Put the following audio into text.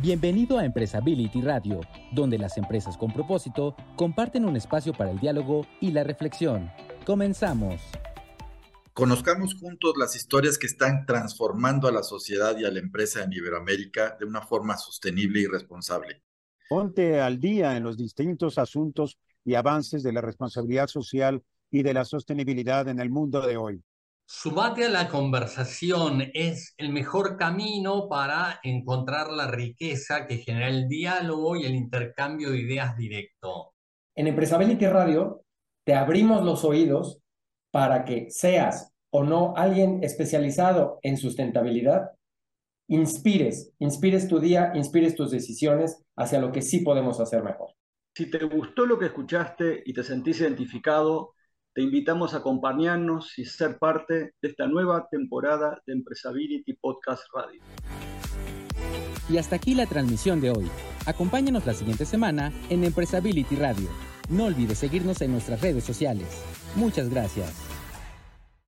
Bienvenido a Empresability Radio, donde las empresas con propósito comparten un espacio para el diálogo y la reflexión. Comenzamos. Conozcamos juntos las historias que están transformando a la sociedad y a la empresa en Iberoamérica de una forma sostenible y responsable. Ponte al día en los distintos asuntos y avances de la responsabilidad social y de la sostenibilidad en el mundo de hoy. Sumate a la conversación es el mejor camino para encontrar la riqueza que genera el diálogo y el intercambio de ideas directo. En Empresability Radio te abrimos los oídos para que seas o no alguien especializado en sustentabilidad, inspires, inspires tu día, inspires tus decisiones hacia lo que sí podemos hacer mejor. Si te gustó lo que escuchaste y te sentís identificado, te invitamos a acompañarnos y ser parte de esta nueva temporada de Empresability Podcast Radio. Y hasta aquí la transmisión de hoy. Acompáñanos la siguiente semana en Empresability Radio. No olvides seguirnos en nuestras redes sociales. Muchas gracias.